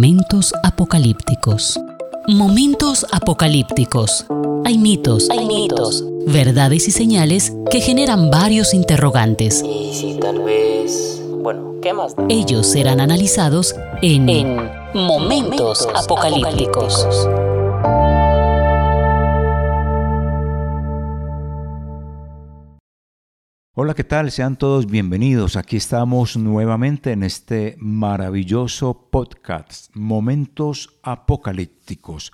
Momentos apocalípticos. Momentos apocalípticos. Hay mitos, hay mitos, verdades y señales que generan varios interrogantes. Y si tal vez... Bueno, ¿qué más? da? Ellos serán analizados en, Momentos, apocalípticos. Hola, ¿qué tal? Sean todos bienvenidos. Aquí estamos nuevamente en este maravilloso podcast, Momentos Apocalípticos.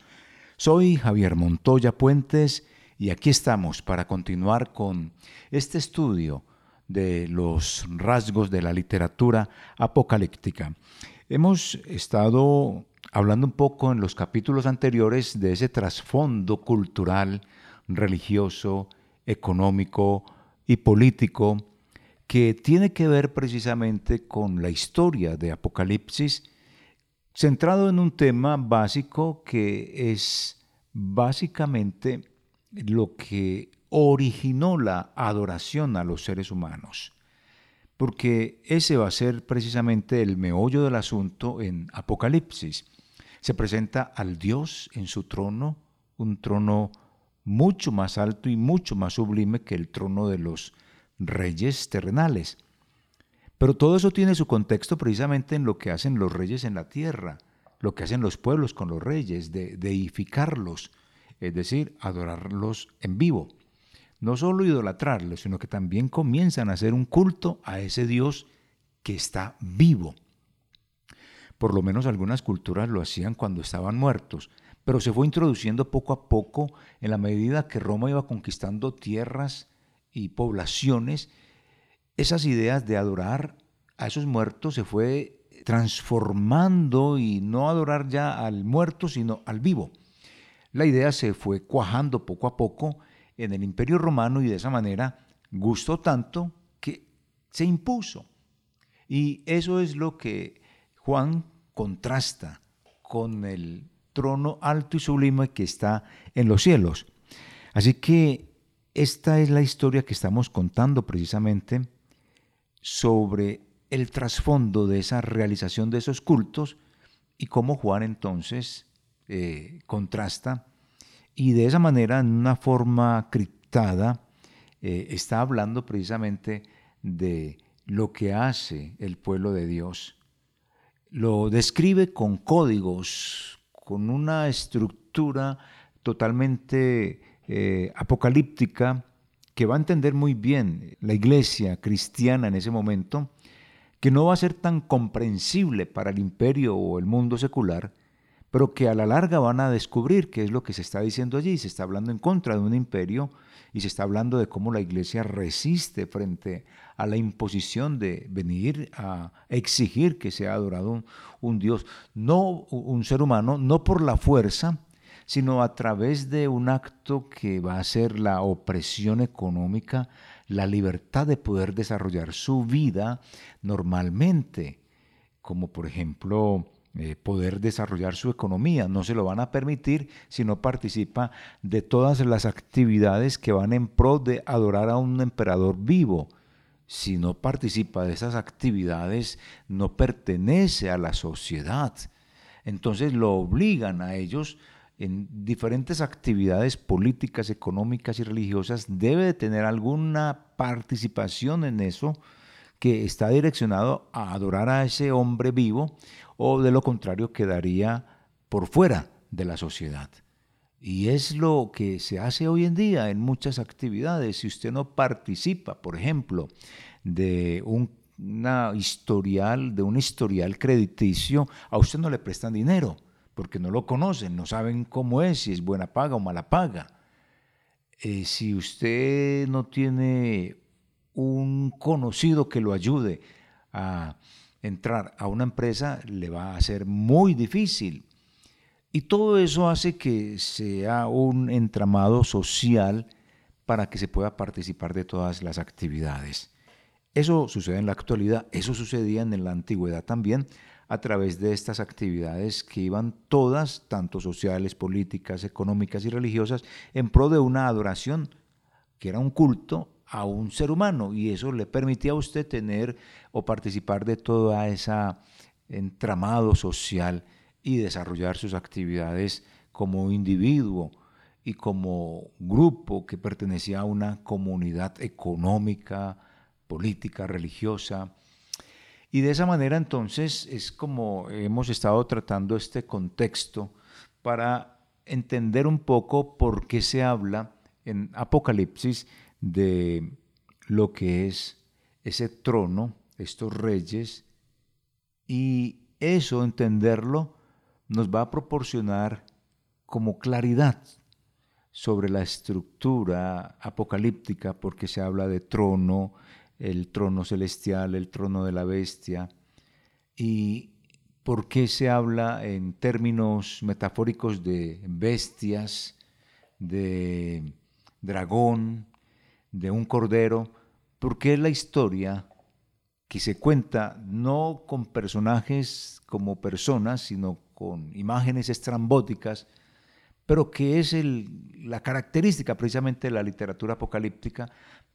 Soy Javier Montoya Puentes y aquí estamos para continuar con este estudio de los rasgos de la literatura apocalíptica. Hemos estado hablando un poco en los capítulos anteriores de ese trasfondo cultural, religioso, económico, y político que tiene que ver precisamente con la historia de Apocalipsis, centrado en un tema básico que es básicamente lo que originó la adoración a los seres humanos. Porque ese va a ser precisamente el meollo del asunto en Apocalipsis. Se presenta al Dios en su trono, un trono mucho más alto y mucho más sublime que el trono de los reyes terrenales. Pero todo eso tiene su contexto precisamente en lo que hacen los reyes en la tierra, lo que hacen los pueblos con los reyes, de deificarlos, es decir, adorarlos en vivo. No solo idolatrarlos, sino que también comienzan a hacer un culto a ese Dios que está vivo. Por lo menos algunas culturas lo hacían cuando estaban muertos, pero se fue introduciendo poco a poco en la medida que Roma iba conquistando tierras y poblaciones, esas ideas de adorar a esos muertos se fue transformando y no adorar ya al muerto, sino al vivo. La idea se fue cuajando poco a poco en el imperio romano y de esa manera gustó tanto que se impuso. Y eso es lo que Juan contrasta con el trono alto y sublime que está en los cielos. Así que esta es la historia que estamos contando precisamente sobre el trasfondo de esa realización de esos cultos y cómo Juan entonces eh, contrasta y de esa manera, en una forma criptada, eh, está hablando precisamente de lo que hace el pueblo de Dios. Lo describe con códigos, con una estructura totalmente eh, apocalíptica que va a entender muy bien la iglesia cristiana en ese momento, que no va a ser tan comprensible para el imperio o el mundo secular, pero que a la larga van a descubrir qué es lo que se está diciendo allí. Se está hablando en contra de un imperio y se está hablando de cómo la iglesia resiste frente a la imposición de venir a exigir que sea adorado un, Dios, no un ser humano, no por la fuerza, sino a través de un acto que va a ser la opresión económica, la libertad de poder desarrollar su vida normalmente, como por ejemplo eh, poder desarrollar su economía. No se lo van a permitir si no participa de todas las actividades que van en pro de adorar a un emperador vivo. Si no participa de esas actividades, no pertenece a la sociedad. Entonces lo obligan a ellos en diferentes actividades políticas, económicas y religiosas, debe de tener alguna participación en eso que está direccionado a adorar a ese hombre vivo o de lo contrario quedaría por fuera de la sociedad. Y es lo que se hace hoy en día en muchas actividades. Si usted no participa, por ejemplo, de un una historial, de un historial crediticio, a usted no le prestan dinero, porque no lo conocen, no saben cómo es, si es buena paga o mala paga. Eh, si usted no tiene un conocido que lo ayude a entrar a una empresa, le va a ser muy difícil. Y todo eso hace que sea un entramado social para que se pueda participar de todas las actividades. Eso sucede en la actualidad, eso sucedía en la antigüedad también, a través de estas actividades que iban todas, tanto sociales, políticas, económicas y religiosas, en pro de una adoración, que era un culto a un ser humano y eso le permitía a usted tener o participar de toda esa entramado social y desarrollar sus actividades como individuo y como grupo que pertenecía a una comunidad económica, política, religiosa. Y de esa manera entonces es como hemos estado tratando este contexto para entender un poco por qué se habla en Apocalipsis de lo que es ese trono, estos reyes, y eso, entenderlo, nos va a proporcionar como claridad sobre la estructura apocalíptica, porque se habla de trono, el trono celestial, el trono de la bestia, y por qué se habla en términos metafóricos de bestias, de dragón, de un cordero, porque es la historia que se cuenta no con personajes como personas, sino con imágenes estrambóticas, pero que es la característica precisamente de la literatura apocalíptica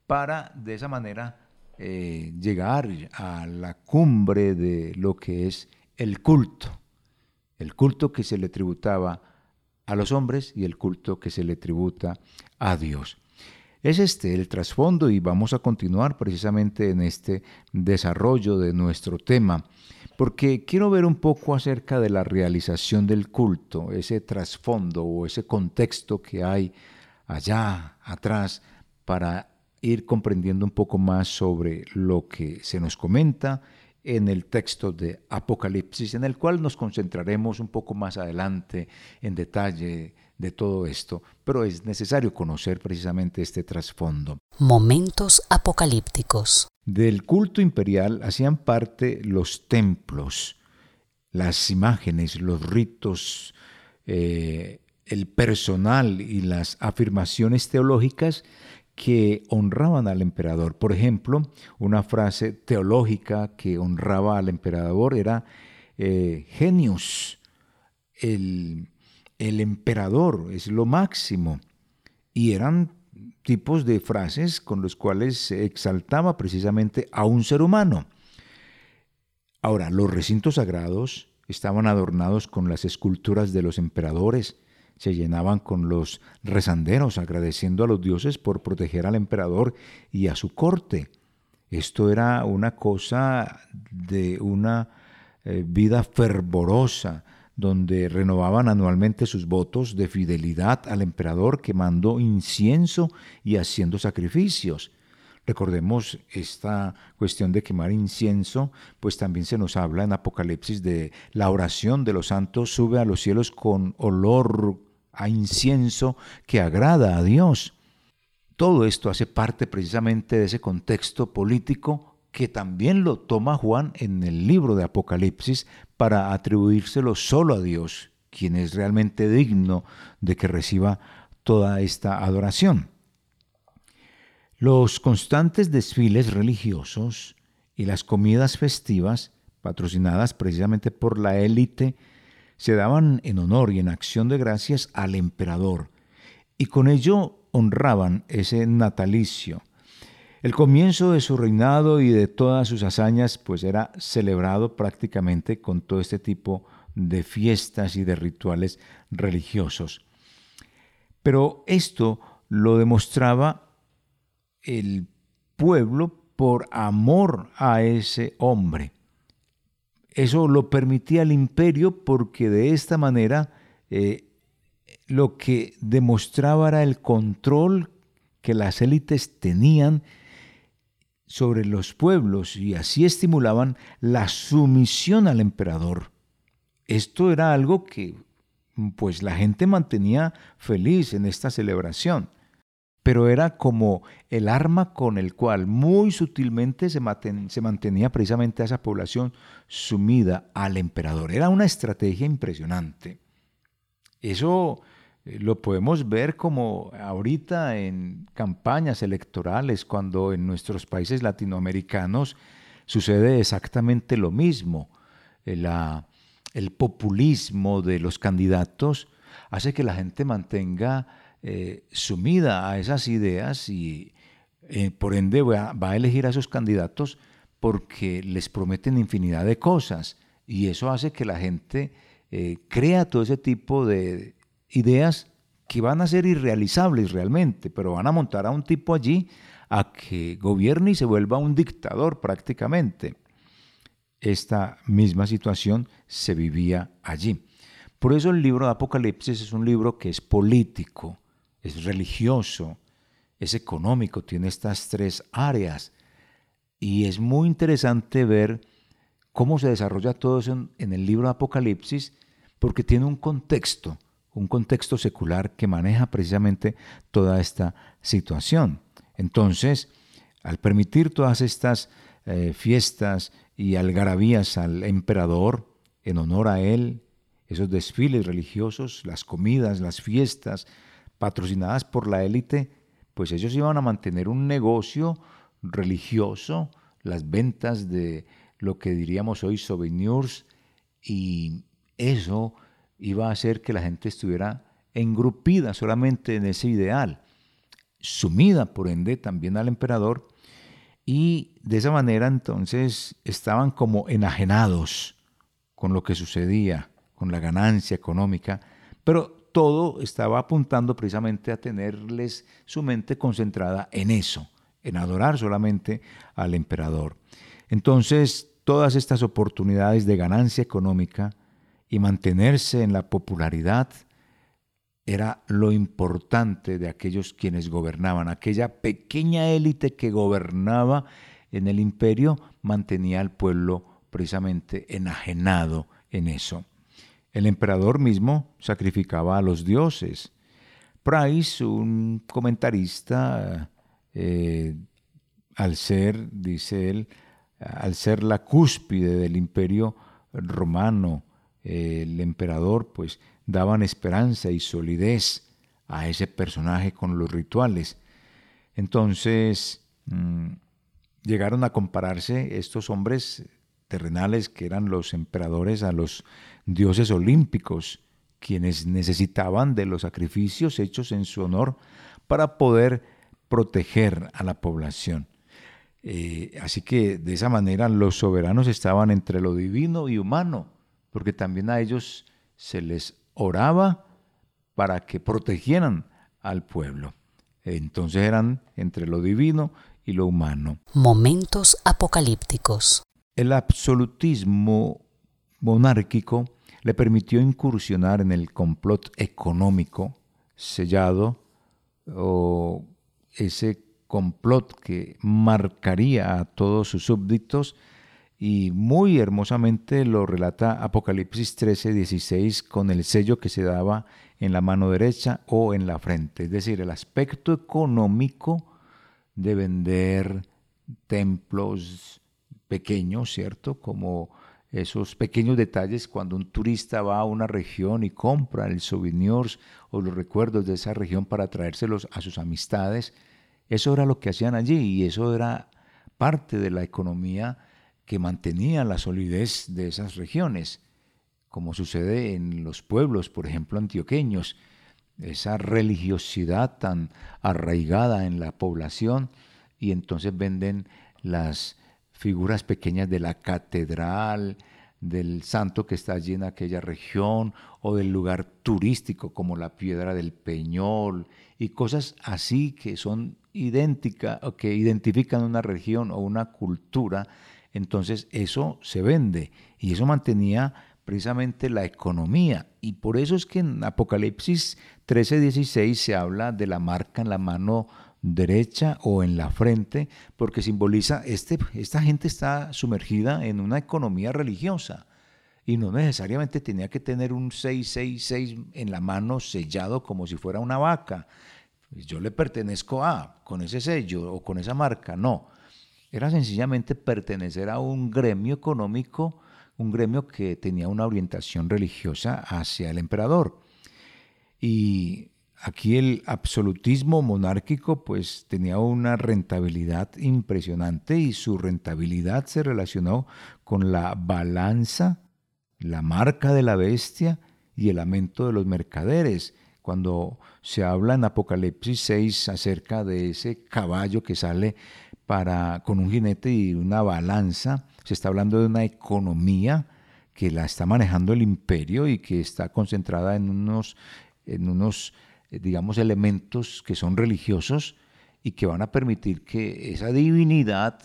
para de esa manera eh, llegar a la cumbre de lo que es el culto, el culto que se le tributaba a los hombres y el culto que se le tributa a Dios. Es este el trasfondo y vamos a continuar precisamente en este desarrollo de nuestro tema, porque quiero ver un poco acerca de la realización del culto, ese trasfondo o ese contexto que hay allá atrás para ir comprendiendo un poco más sobre lo que se nos comenta en el texto de Apocalipsis, en el cual nos concentraremos un poco más adelante en detalle de todo esto, pero es necesario conocer precisamente este trasfondo. Momentos apocalípticos. Del culto imperial hacían parte los templos, las imágenes, los ritos, eh, el personal y las afirmaciones teológicas que honraban al emperador. Por ejemplo, una frase teológica que honraba al emperador era eh, genius, el, el emperador es lo máximo. Y eran tipos de frases con los cuales se exaltaba precisamente a un ser humano. Ahora, los recintos sagrados estaban adornados con las esculturas de los emperadores, se llenaban con los rezanderos agradeciendo a los dioses por proteger al emperador y a su corte. Esto era una cosa de una eh, vida fervorosa, donde renovaban anualmente sus votos de fidelidad al emperador quemando incienso y haciendo sacrificios. Recordemos esta cuestión de quemar incienso, pues también se nos habla en Apocalipsis de la oración de los santos sube a los cielos con olor a incienso que agrada a Dios. Todo esto hace parte precisamente de ese contexto político que también lo toma Juan en el libro de Apocalipsis para atribuírselo solo a Dios, quien es realmente digno de que reciba toda esta adoración. Los constantes desfiles religiosos y las comidas festivas, patrocinadas precisamente por la élite, se daban en honor y en acción de gracias al emperador, y con ello honraban ese natalicio. El comienzo de su reinado y de todas sus hazañas pues era celebrado prácticamente con todo este tipo de fiestas y de rituales religiosos. Pero esto lo demostraba el pueblo por amor a ese hombre. Eso lo permitía el imperio porque de esta manera eh, lo que demostraba era el control que las élites tenían sobre los pueblos y así estimulaban la sumisión al emperador. Esto era algo que pues la gente mantenía feliz en esta celebración pero era como el arma con el cual muy sutilmente se, mantenía precisamente a esa población sumida al emperador. Era una estrategia impresionante. Eso lo podemos ver como ahorita en campañas electorales, cuando en nuestros países latinoamericanos sucede exactamente lo mismo. Eh, el populismo de los candidatos hace que la gente mantenga eh, sumida a esas ideas y eh, por ende va, a elegir a esos candidatos porque les prometen infinidad de cosas y eso hace que la gente eh, crea todo ese tipo de ideas que van a ser irrealizables realmente, pero van a montar a un tipo allí a que gobierne y se vuelva un dictador prácticamente. Esta misma situación se vivía allí. Por eso el libro de Apocalipsis es un libro que es político, es religioso, es económico, tiene estas tres áreas. Y es muy interesante ver cómo se desarrolla todo eso en, el libro de Apocalipsis, porque tiene un contexto, un contexto secular que maneja precisamente toda esta situación. Entonces, al permitir todas estas eh, fiestas y algarabías al emperador en honor a él, esos desfiles religiosos, las comidas, las fiestas patrocinadas por la élite, pues ellos iban a mantener un negocio religioso, las ventas de lo que diríamos hoy souvenirs, y eso iba a hacer que la gente estuviera engrupida solamente en ese ideal, sumida por ende también al emperador, y de esa manera entonces estaban como enajenados con lo que sucedía, con la ganancia económica, pero todo estaba apuntando precisamente a tenerles su mente concentrada en eso, en adorar solamente al emperador. Entonces, todas estas oportunidades de ganancia económica y mantenerse en la popularidad era lo importante de aquellos quienes gobernaban. Aquella pequeña élite que gobernaba en el imperio mantenía al pueblo precisamente enajenado en eso. El emperador mismo sacrificaba a los dioses. Price, un comentarista, eh, al ser, dice él, al ser la cúspide del imperio romano, el emperador, pues daban esperanza y solidez a ese personaje con los rituales. Entonces, mm, llegaron a compararse estos hombres terrenales que eran los emperadores a los dioses olímpicos, quienes necesitaban de los sacrificios hechos en su honor para poder proteger a la población. Eh, así que de esa manera los soberanos estaban entre lo divino y humano, porque también a ellos se les oraba para que protegieran al pueblo. Entonces eran entre lo divino y lo humano. Momentos apocalípticos. El absolutismo monárquico le permitió incursionar en el complot económico sellado o ese complot que marcaría a todos sus súbditos y muy hermosamente lo relata Apocalipsis 13, 16 con el sello que se daba en la mano derecha o en la frente, es decir, el aspecto económico de vender templos pequeños, ¿cierto? Como esos pequeños detalles cuando un turista va a una región y compra el souvenirs o los recuerdos de esa región para traérselos a sus amistades. Eso era lo que hacían allí y eso era parte de la economía que mantenía la solidez de esas regiones, como sucede en los pueblos, por ejemplo, antioqueños, esa religiosidad tan arraigada en la población y entonces venden las figuras pequeñas de la catedral, del santo que está allí en aquella región o del lugar turístico como la piedra del Peñol y cosas así que son idénticas o que identifican una región o una cultura, entonces eso se vende y eso mantenía precisamente la economía y por eso es que en Apocalipsis 13:16 se habla de la marca en la mano derecha o en la frente, porque simboliza, este, esta gente está sumergida en una economía religiosa y no necesariamente tenía que tener un 666 en la mano sellado como si fuera una vaca. Yo le pertenezco a, con ese sello o con esa marca, no. Era sencillamente pertenecer a un gremio económico, un gremio que tenía una orientación religiosa hacia el emperador. Y Aquí el absolutismo monárquico pues tenía una rentabilidad impresionante y su rentabilidad se relacionó con la balanza, la marca de la bestia y el lamento de los mercaderes. Cuando se habla en Apocalipsis 6 acerca de ese caballo que sale para, con un jinete y una balanza, se está hablando de una economía que la está manejando el imperio y que está concentrada en unos, en unos eh, digamos, elementos que son religiosos y que van a permitir que esa divinidad,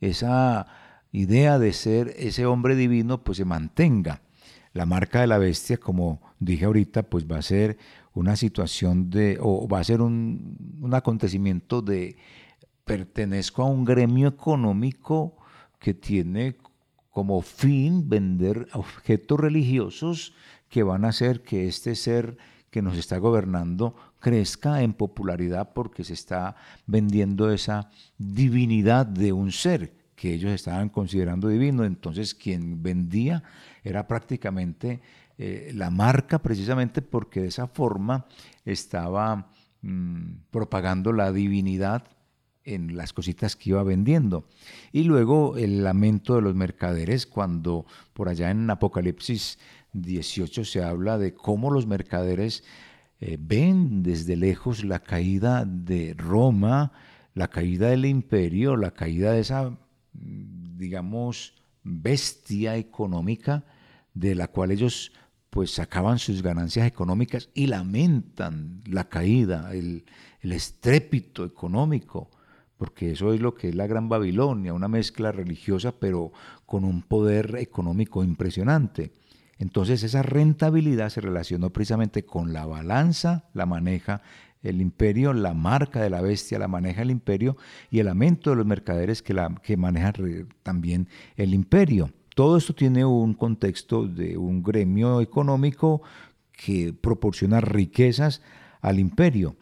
esa idea de ser ese hombre divino, pues se mantenga. La marca de la bestia, como dije ahorita, pues va a ser una situación de, o va a ser un, un acontecimiento de pertenezco a un gremio económico que tiene como fin vender objetos religiosos que van a hacer que este ser que nos está gobernando crezca en popularidad porque se está vendiendo esa divinidad de un ser que ellos estaban considerando divino. Entonces quien vendía era prácticamente eh, la marca precisamente porque de esa forma estaba mm, propagando la divinidad en las cositas que iba vendiendo. Y luego el lamento de los mercaderes cuando por allá en Apocalipsis 18 se habla de cómo los mercaderes eh, ven desde lejos la caída de Roma, la caída del imperio, la caída de esa, digamos, bestia económica de la cual ellos pues sacaban sus ganancias económicas y lamentan la caída, el, el estrépito económico porque eso es lo que es la Gran Babilonia, una mezcla religiosa pero con un poder económico impresionante. Entonces esa rentabilidad se relacionó precisamente con la balanza, la maneja el imperio, la marca de la bestia la maneja el imperio y el lamento de los mercaderes que, la, que manejan también el imperio. Todo esto tiene un contexto de un gremio económico que proporciona riquezas al imperio.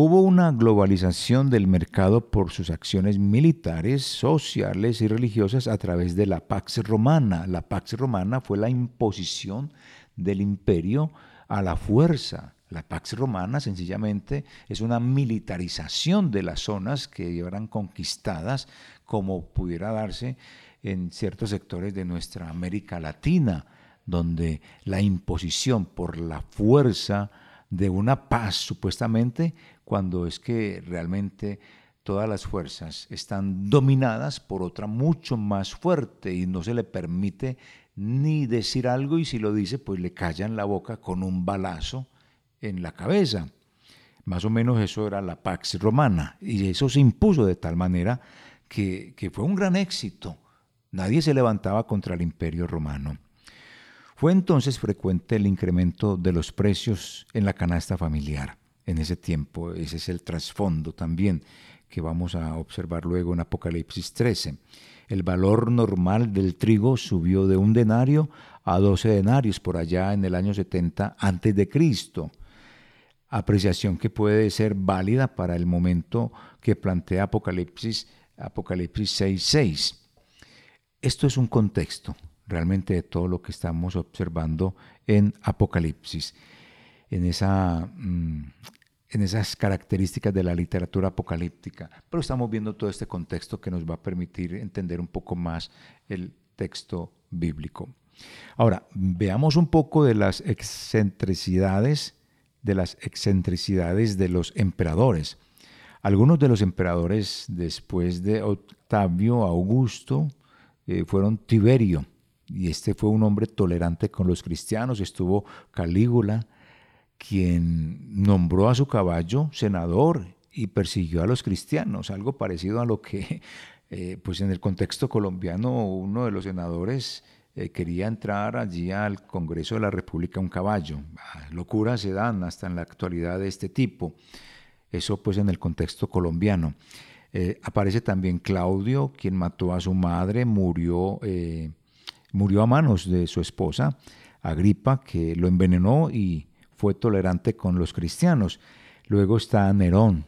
Hubo una globalización del mercado por sus acciones militares, sociales y religiosas a través de la Pax Romana. La Pax Romana fue la imposición del imperio a la fuerza. La Pax Romana sencillamente es una militarización de las zonas que eran conquistadas como pudiera darse en ciertos sectores de nuestra América Latina, donde la imposición por la fuerza de una paz supuestamente cuando es que realmente todas las fuerzas están dominadas por otra mucho más fuerte y no se le permite ni decir algo y si lo dice pues le callan la boca con un balazo en la cabeza. Más o menos eso era la Pax Romana y eso se impuso de tal manera que, fue un gran éxito. Nadie se levantaba contra el imperio romano. Fue entonces frecuente el incremento de los precios en la canasta familiar en ese tiempo. Ese es el trasfondo también que vamos a observar luego en Apocalipsis 13. El valor normal del trigo subió de un denario a 12 denarios por allá en el año 70 antes de Cristo. Apreciación que puede ser válida para el momento que plantea Apocalipsis, Apocalipsis 6.6. Esto es un contexto realmente de todo lo que estamos observando en Apocalipsis, en esa mm, en esas características de la literatura apocalíptica, pero estamos viendo todo este contexto que nos va a permitir entender un poco más el texto bíblico. Ahora, veamos un poco de las excentricidades de las excentricidades de los emperadores. Algunos de los emperadores después de Octavio Augusto eh, fueron Tiberio, y este fue un hombre tolerante con los cristianos, estuvo Calígula, quien nombró a su caballo senador y persiguió a los cristianos, algo parecido a lo que, eh, pues en el contexto colombiano, uno de los senadores eh, quería entrar allí al Congreso de la República un caballo. Ah, locuras se dan hasta en la actualidad de este tipo. Eso pues en el contexto colombiano. Eh, aparece también Claudio, quien mató a su madre, murió, murió a manos de su esposa, Agripa, que lo envenenó y fue tolerante con los cristianos. Luego está Nerón,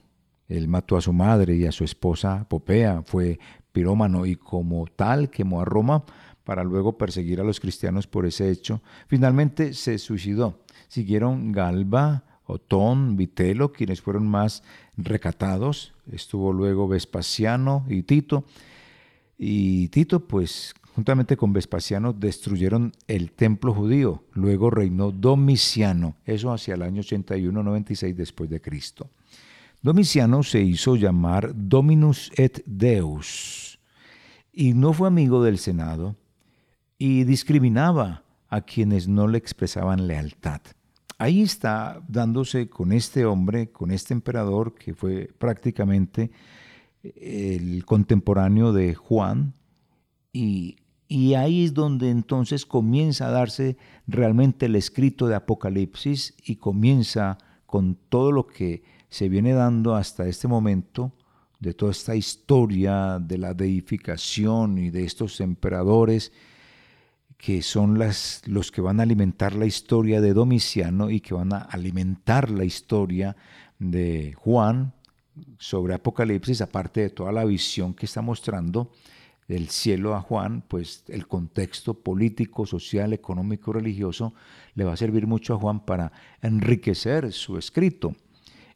él mató a su madre y a su esposa Popea, fue pirómano y como tal quemó a Roma para luego perseguir a los cristianos por ese hecho. Finalmente se suicidó. Siguieron Galba, Otón, Vitelo, quienes fueron más recatados. Estuvo luego Vespasiano y Tito. Y Tito, pues juntamente con Vespasiano, destruyeron el templo judío. Luego reinó Domiciano, eso hacia el año 81-96 después de Cristo. Domiciano se hizo llamar Dominus et Deus y no fue amigo del Senado y discriminaba a quienes no le expresaban lealtad. Ahí está dándose con este hombre, con este emperador que fue prácticamente el contemporáneo de Juan, y, y ahí es donde entonces comienza a darse realmente el escrito de Apocalipsis y comienza con todo lo que se viene dando hasta este momento, de toda esta historia de la deificación y de estos emperadores que son las, los que van a alimentar la historia de Domiciano y que van a alimentar la historia de Juan sobre Apocalipsis, aparte de toda la visión que está mostrando del cielo a Juan, pues el contexto político, social, económico, religioso le va a servir mucho a Juan para enriquecer su escrito.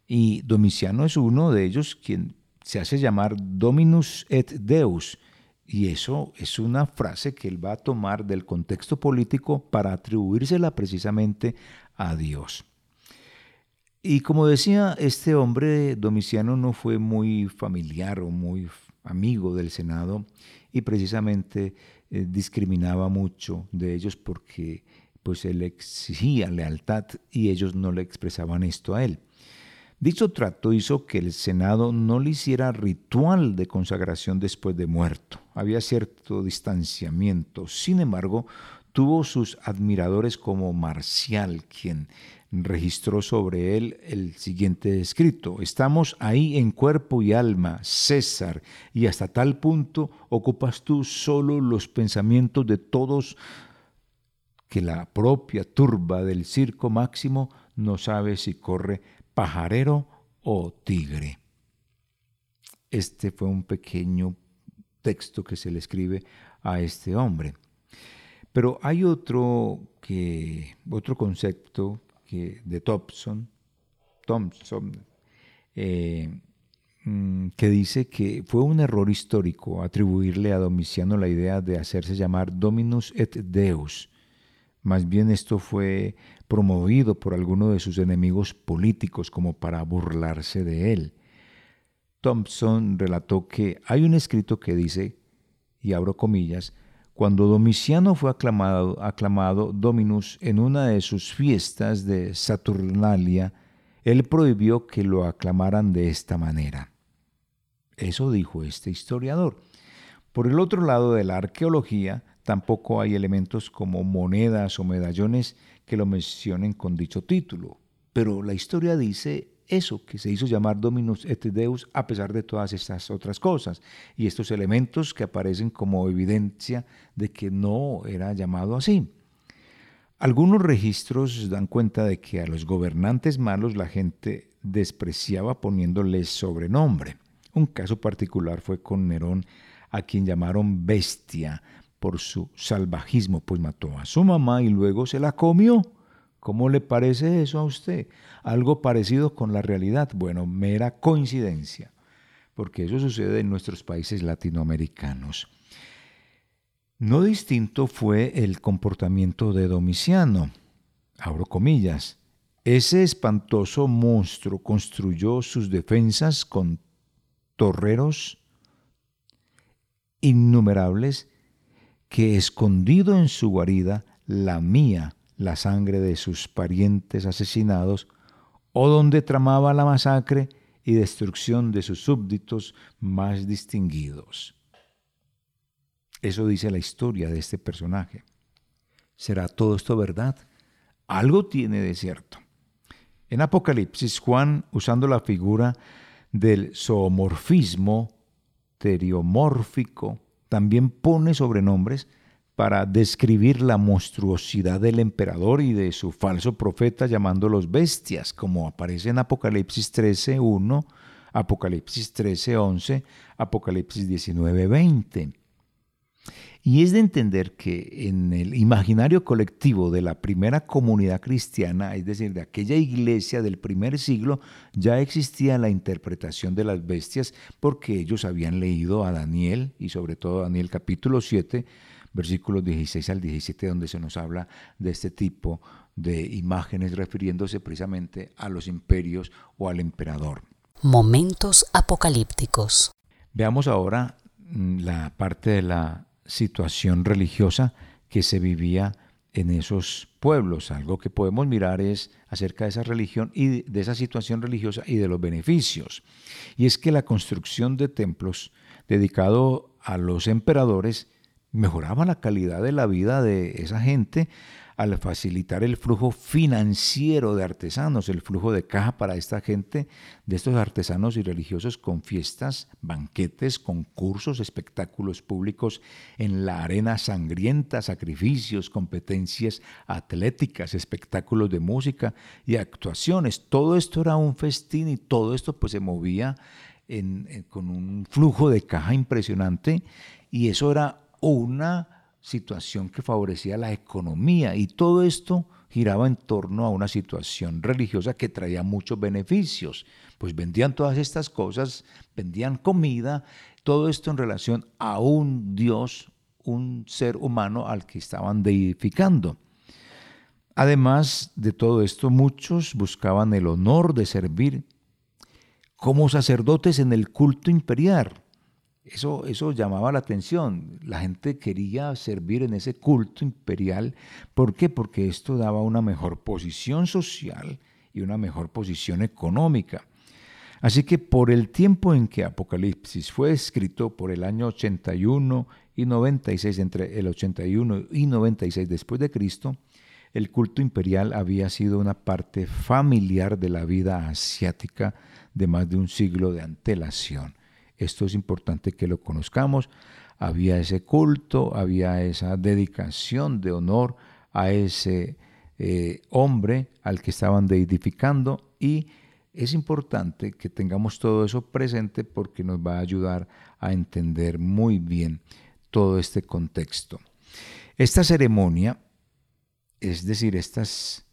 Y Domiciano es uno de ellos quien se hace llamar Dominus et Deus, y eso es una frase que él va a tomar del contexto político para atribuírsela precisamente a Dios. Y como decía, este hombre Domiciano no fue muy familiar o muy amigo del Senado y precisamente eh, discriminaba mucho de ellos porque pues él exigía lealtad y ellos no le expresaban esto a él. Dicho trato hizo que el Senado no le hiciera ritual de consagración después de muerto. Había cierto distanciamiento. Sin embargo, tuvo sus admiradores como Marcial, quien registró sobre él el siguiente escrito. Estamos ahí en cuerpo y alma, César, y hasta tal punto ocupas tú solo los pensamientos de todos que la propia turba del circo máximo no sabe si corre pajarero o tigre. Este fue un pequeño texto que se le escribe a este hombre. Pero hay otro, que, otro concepto de Thompson, Thompson eh, mm, que dice que fue un error histórico atribuirle a Domiciano la idea de hacerse llamar Dominus et Deus. Más bien esto fue promovido por alguno de sus enemigos políticos como para burlarse de él. Thompson relató que hay un escrito que dice, y abro comillas, cuando Domiciano fue aclamado, Dominus en una de sus fiestas de Saturnalia, él prohibió que lo aclamaran de esta manera. Eso dijo este historiador. Por el otro lado de la arqueología, tampoco hay elementos como monedas o medallones que lo mencionen con dicho título. Pero la historia dice eso, que se hizo llamar Dominus et Deus a pesar de todas estas otras cosas y estos elementos que aparecen como evidencia de que no era llamado así. Algunos registros dan cuenta de que a los gobernantes malos la gente despreciaba poniéndoles sobrenombre. Un caso particular fue con Nerón, a quien llamaron bestia por su salvajismo, pues mató a su mamá y luego se la comió. ¿Cómo le parece eso a usted? Algo parecido con la realidad. Bueno, mera coincidencia, porque eso sucede en nuestros países latinoamericanos. No distinto fue el comportamiento de Domiciano. Abro comillas. Ese espantoso monstruo construyó sus defensas con torreros innumerables que escondido en su guarida lamía la sangre de sus parientes asesinados, o donde tramaba la masacre y destrucción de sus súbditos más distinguidos. Eso dice la historia de este personaje. ¿Será todo esto verdad? Algo tiene de cierto. En Apocalipsis, Juan, usando la figura del zoomorfismo teriomórfico, también pone sobrenombres para describir la monstruosidad del emperador y de su falso profeta llamándolos bestias, como aparece en Apocalipsis 13.1, Apocalipsis 13.11, Apocalipsis 19.20. Y es de entender que en el imaginario colectivo de la primera comunidad cristiana, es decir, de aquella iglesia del primer siglo, ya existía la interpretación de las bestias porque ellos habían leído a Daniel y sobre todo Daniel capítulo 7, versículos 16 al 17, donde se nos habla de este tipo de imágenes refiriéndose precisamente a los imperios o al emperador. Momentos apocalípticos. Veamos ahora mm, la parte de la situación religiosa que se vivía en esos pueblos. Algo que podemos mirar es acerca de esa religión y de esa situación religiosa y de los beneficios. Y es que la construcción de templos dedicado a los emperadores mejoraba la calidad de la vida de esa gente al facilitar el flujo financiero de artesanos, el flujo de caja para esta gente, de estos artesanos y religiosos con fiestas, banquetes, concursos, espectáculos públicos en la arena sangrienta, sacrificios, competencias atléticas, espectáculos de música y actuaciones. Todo esto era un festín y todo esto pues se movía con un flujo de caja impresionante y eso era una situación que favorecía la economía y todo esto giraba en torno a una situación religiosa que traía muchos beneficios. Pues vendían todas estas cosas, vendían comida, todo esto en relación a un Dios, un ser humano al que estaban deificando. Además de todo esto, muchos buscaban el honor de servir como sacerdotes en el culto imperial eso, eso llamaba la atención. La gente quería servir en ese culto imperial. ¿Por qué? Porque esto daba una mejor posición social y una mejor posición económica. Así que por el tiempo en que Apocalipsis fue escrito, por el año 81 y 96, entre el 81 y 96 después de Cristo, el culto imperial había sido una parte familiar de la vida asiática de más de un siglo de antelación. Esto es importante que lo conozcamos. Había ese culto, había esa dedicación de honor a ese eh, hombre al que estaban deidificando y es importante que tengamos todo eso presente porque nos va a ayudar a entender muy bien todo este contexto. Esta ceremonia, es decir, estas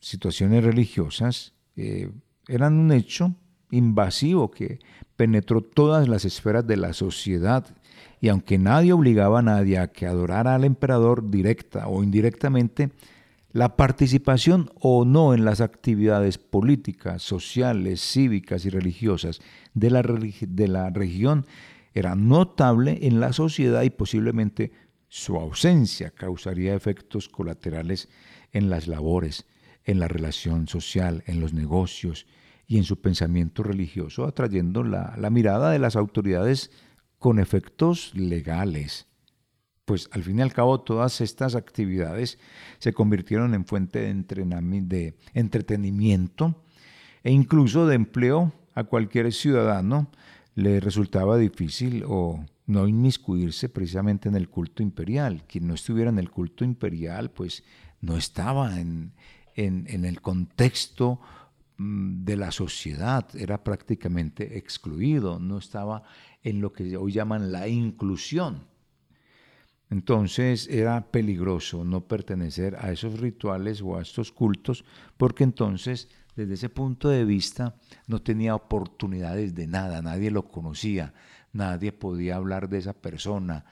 situaciones religiosas, eh, eran un hecho invasivo que penetró todas las esferas de la sociedad. Y aunque nadie obligaba a nadie a que adorara al emperador directa o indirectamente, la participación o no en las actividades políticas, sociales, cívicas y religiosas de la, de la región era notable en la sociedad y posiblemente su ausencia causaría efectos colaterales en las labores, en la relación social, en los negocios y en su pensamiento religioso, atrayendo la, mirada de las autoridades con efectos legales. Pues al fin y al cabo todas estas actividades se convirtieron en fuente de, entretenimiento e incluso de empleo a cualquier ciudadano le resultaba difícil o no inmiscuirse precisamente en el culto imperial. Quien no estuviera en el culto imperial, pues no estaba en, en, el contexto de la sociedad, era prácticamente excluido, no estaba en lo que hoy llaman la inclusión. Entonces era peligroso no pertenecer a esos rituales o a estos cultos, porque entonces desde ese punto de vista no tenía oportunidades de nada, nadie lo conocía, nadie podía hablar de esa persona,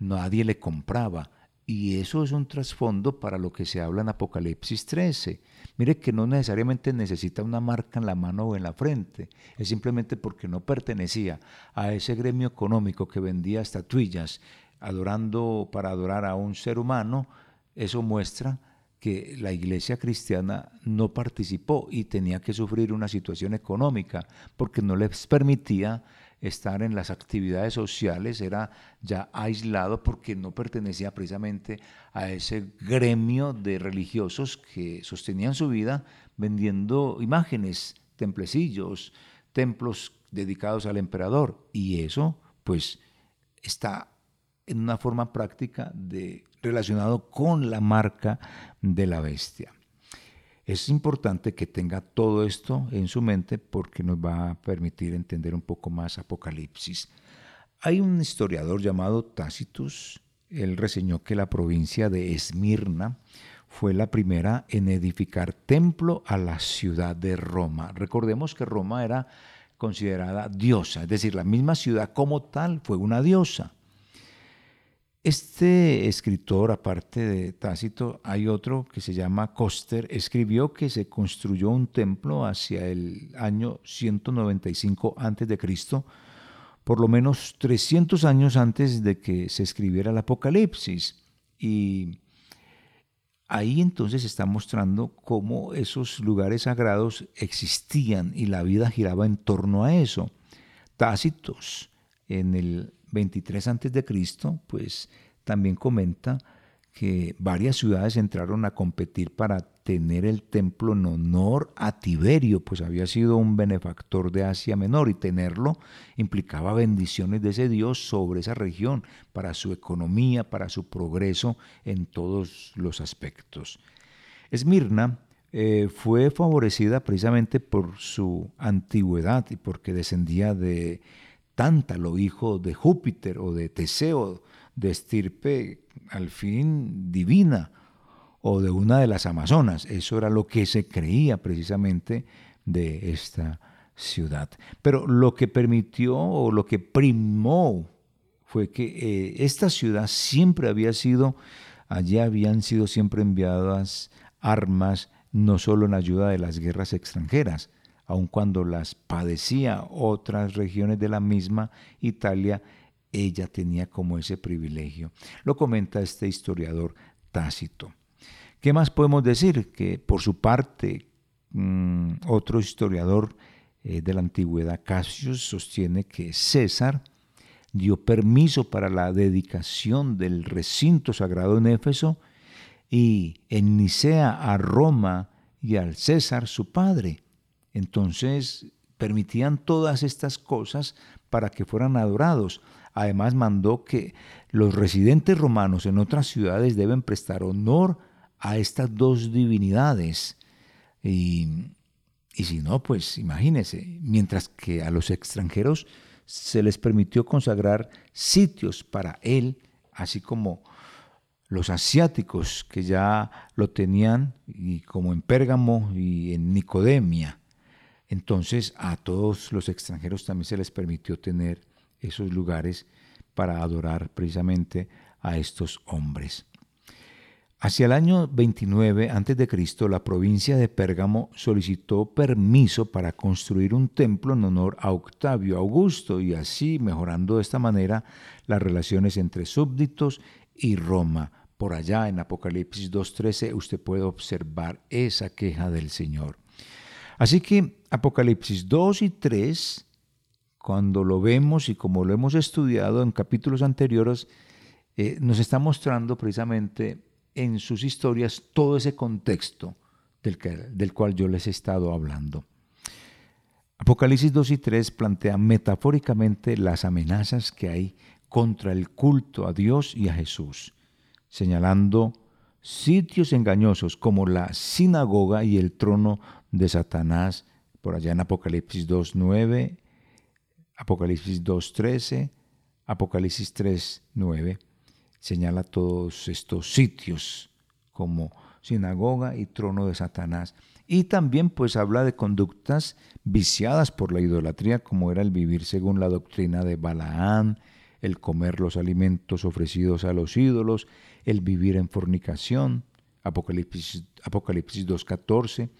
nadie le compraba. Y eso es un trasfondo para lo que se habla en Apocalipsis 13 Mire que no necesariamente necesita una marca en la mano o en la frente, es simplemente porque no pertenecía a ese gremio económico que vendía estatuillas adorando para adorar a un ser humano, eso muestra que la iglesia cristiana no participó y tenía que sufrir una situación económica porque no les permitía estar en las actividades sociales, era ya aislado porque no pertenecía precisamente a ese gremio de religiosos que sostenían su vida vendiendo imágenes, templecillos, templos dedicados al emperador. Y eso, pues, está en una forma práctica de relacionado con la marca de la bestia. Es importante que tenga todo esto en su mente porque nos va a permitir entender un poco más Apocalipsis. Hay un historiador llamado Tacitus, él reseñó que la provincia de Esmirna fue la primera en edificar templo a la ciudad de Roma. Recordemos que Roma era considerada diosa, es decir, la misma ciudad como tal fue una diosa. Este escritor, aparte de Tácito, hay otro que se llama Coster, escribió que se construyó un templo hacia el año 195 a.C., por lo menos 300 años antes de que se escribiera el Apocalipsis. Y ahí entonces está mostrando cómo esos lugares sagrados existían y la vida giraba en torno a eso. Tácitos, en el 23 a.C., pues también comenta que varias ciudades entraron a competir para tener el templo en honor a Tiberio, pues había sido un benefactor de Asia Menor y tenerlo implicaba bendiciones de ese Dios sobre esa región, para su economía, para su progreso en todos los aspectos. Esmirna eh, fue favorecida precisamente por su antigüedad y porque descendía de Tántalo, hijo de Júpiter o de Teseo, de estirpe al fin divina o de una de las Amazonas. Eso era lo que se creía precisamente de esta ciudad. Pero lo que permitió o lo que primó fue que eh, esta ciudad siempre había sido, allí habían sido siempre enviadas armas, no solo en ayuda de las guerras extranjeras, aun cuando las padecía otras regiones de la misma Italia, ella tenía como ese privilegio. Lo comenta este historiador Tácito. ¿Qué más podemos decir? Que por su parte, mm, otro historiador eh, de la antigüedad, Cassius, sostiene que César dio permiso para la dedicación del recinto sagrado en Éfeso y en Nicea a Roma y al César su padre. Entonces permitían todas estas cosas para que fueran adorados. Además mandó que los residentes romanos en otras ciudades deben prestar honor a estas dos divinidades. Y, si no, pues imagínense, mientras que a los extranjeros se les permitió consagrar sitios para él, así como los asiáticos que ya lo tenían, y como en Pérgamo y en Nicodemia. Entonces a todos los extranjeros también se les permitió tener esos lugares para adorar precisamente a estos hombres. Hacia el año 29 a.C., la provincia de Pérgamo solicitó permiso para construir un templo en honor a Octavio Augusto y así mejorando de esta manera las relaciones entre súbditos y Roma. Por allá en Apocalipsis 2.13 usted puede observar esa queja del Señor. Así que Apocalipsis 2 y 3, cuando lo vemos y como lo hemos estudiado en capítulos anteriores, eh, nos está mostrando precisamente en sus historias todo ese contexto del, del cual yo les he estado hablando. Apocalipsis 2 y 3 plantea metafóricamente las amenazas que hay contra el culto a Dios y a Jesús, señalando sitios engañosos como la sinagoga y el trono de Satanás, por allá en Apocalipsis 2.9, Apocalipsis 2.13, Apocalipsis 3.9, señala todos estos sitios como sinagoga y trono de Satanás. Y también pues habla de conductas viciadas por la idolatría, como era el vivir según la doctrina de Balaán, el comer los alimentos ofrecidos a los ídolos, el vivir en fornicación, Apocalipsis, Apocalipsis 2.14,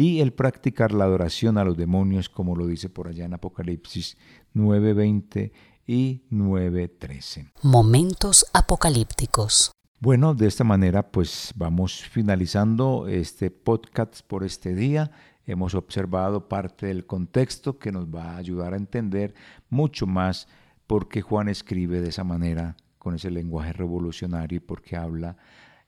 y el practicar la adoración a los demonios, como lo dice por allá en Apocalipsis 9.20 y 9.13. Momentos apocalípticos. Bueno, de esta manera pues vamos finalizando este podcast por este día. Hemos observado parte del contexto que nos va a ayudar a entender mucho más por qué Juan escribe de esa manera, con ese lenguaje revolucionario y por qué habla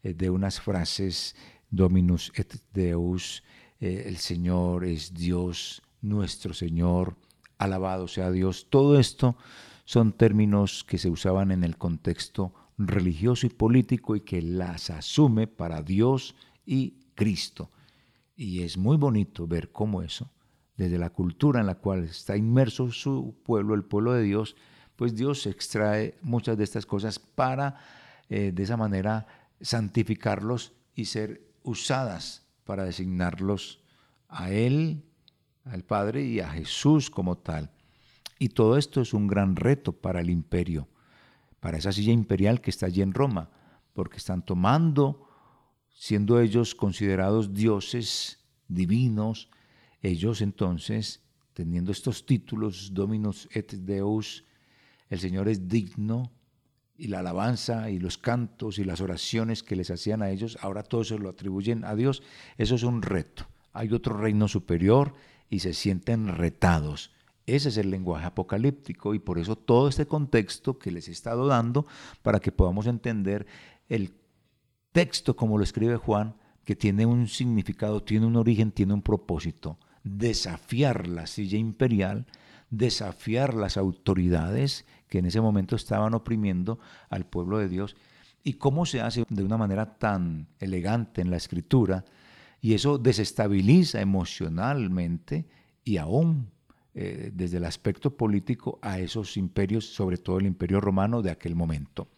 eh, de unas frases Dominus et Deus, eh, el Señor es Dios, nuestro Señor, alabado sea Dios. Todo esto son términos que se usaban en el contexto religioso y político y que las asume para Dios y Cristo. Y es muy bonito ver cómo eso, desde la cultura en la cual está inmerso su pueblo, el pueblo de Dios, pues Dios extrae muchas de estas cosas para eh, de esa manera santificarlos y ser usadas para designarlos a Él, al Padre y a Jesús como tal. Y todo esto es un gran reto para el imperio, para esa silla imperial que está allí en Roma, porque están tomando, siendo ellos considerados dioses divinos, ellos entonces, teniendo estos títulos, Dominus et Deus, el Señor es digno y la alabanza y los cantos y las oraciones que les hacían a ellos, ahora todo se lo atribuyen a Dios. Eso es un reto. Hay otro reino superior y se sienten retados. Ese es el lenguaje apocalíptico y por eso todo este contexto que les he estado dando para que podamos entender el texto como lo escribe Juan, que tiene un significado, tiene un origen, tiene un propósito, desafiar la silla imperial, desafiar las autoridades que en ese momento estaban oprimiendo al pueblo de Dios. Y cómo se hace de una manera tan elegante en la escritura y eso desestabiliza emocionalmente y aún eh, desde el aspecto político a esos imperios, sobre todo el imperio romano de aquel momento.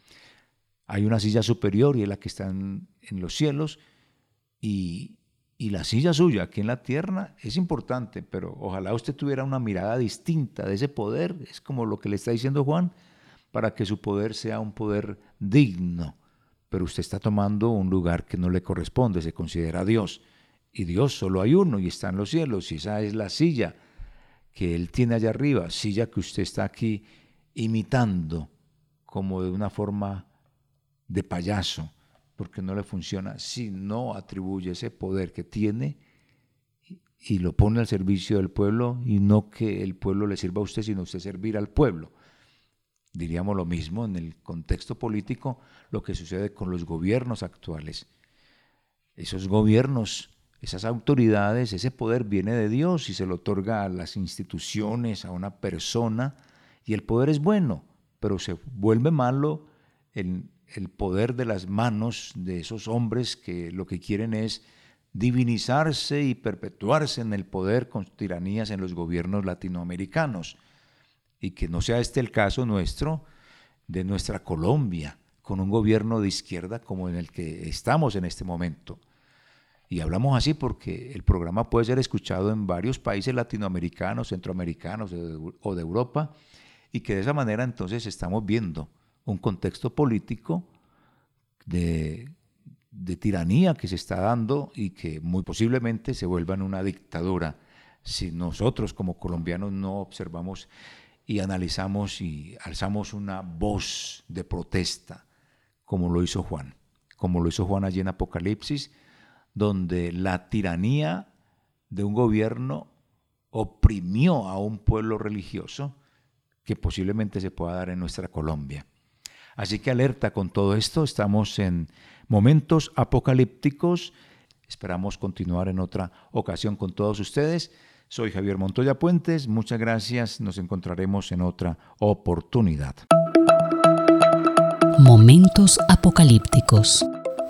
Hay una silla superior y es la que está en, los cielos y, y la silla suya aquí en la tierra es importante, pero ojalá usted tuviera una mirada distinta de ese poder, es como lo que le está diciendo Juan, para que su poder sea un poder digno, pero usted está tomando un lugar que no le corresponde, se considera Dios, y Dios solo hay uno y está en los cielos, y esa es la silla que Él tiene allá arriba, silla que usted está aquí imitando como de una forma de payaso, porque no le funciona si no atribuye ese poder que tiene y lo pone al servicio del pueblo y no que el pueblo le sirva a usted, sino usted servir al pueblo. Diríamos lo mismo en el contexto político, lo que sucede con los gobiernos actuales. Esos gobiernos, esas autoridades, ese poder viene de Dios y se lo otorga a las instituciones, a una persona, y el poder es bueno, pero se vuelve malo en el poder de las manos de esos hombres que lo que quieren es divinizarse y perpetuarse en el poder con tiranías en los gobiernos latinoamericanos. Y que no sea este el caso nuestro, de nuestra Colombia, con un gobierno de izquierda como en el que estamos en este momento. Y hablamos así porque el programa puede ser escuchado en varios países latinoamericanos, centroamericanos o de Europa, y que de esa manera entonces estamos viendo un contexto político de, tiranía que se está dando y que muy posiblemente se vuelva en una dictadura. Si nosotros como colombianos no observamos y analizamos y alzamos una voz de protesta, como lo hizo Juan, como lo hizo Juan allí en Apocalipsis, donde la tiranía de un gobierno oprimió a un pueblo religioso que posiblemente se pueda dar en nuestra Colombia. Así que alerta con todo esto, estamos en momentos apocalípticos. Esperamos continuar en otra ocasión con todos ustedes. Soy Javier Montoya Puentes, muchas gracias, nos encontraremos en otra oportunidad. Momentos apocalípticos.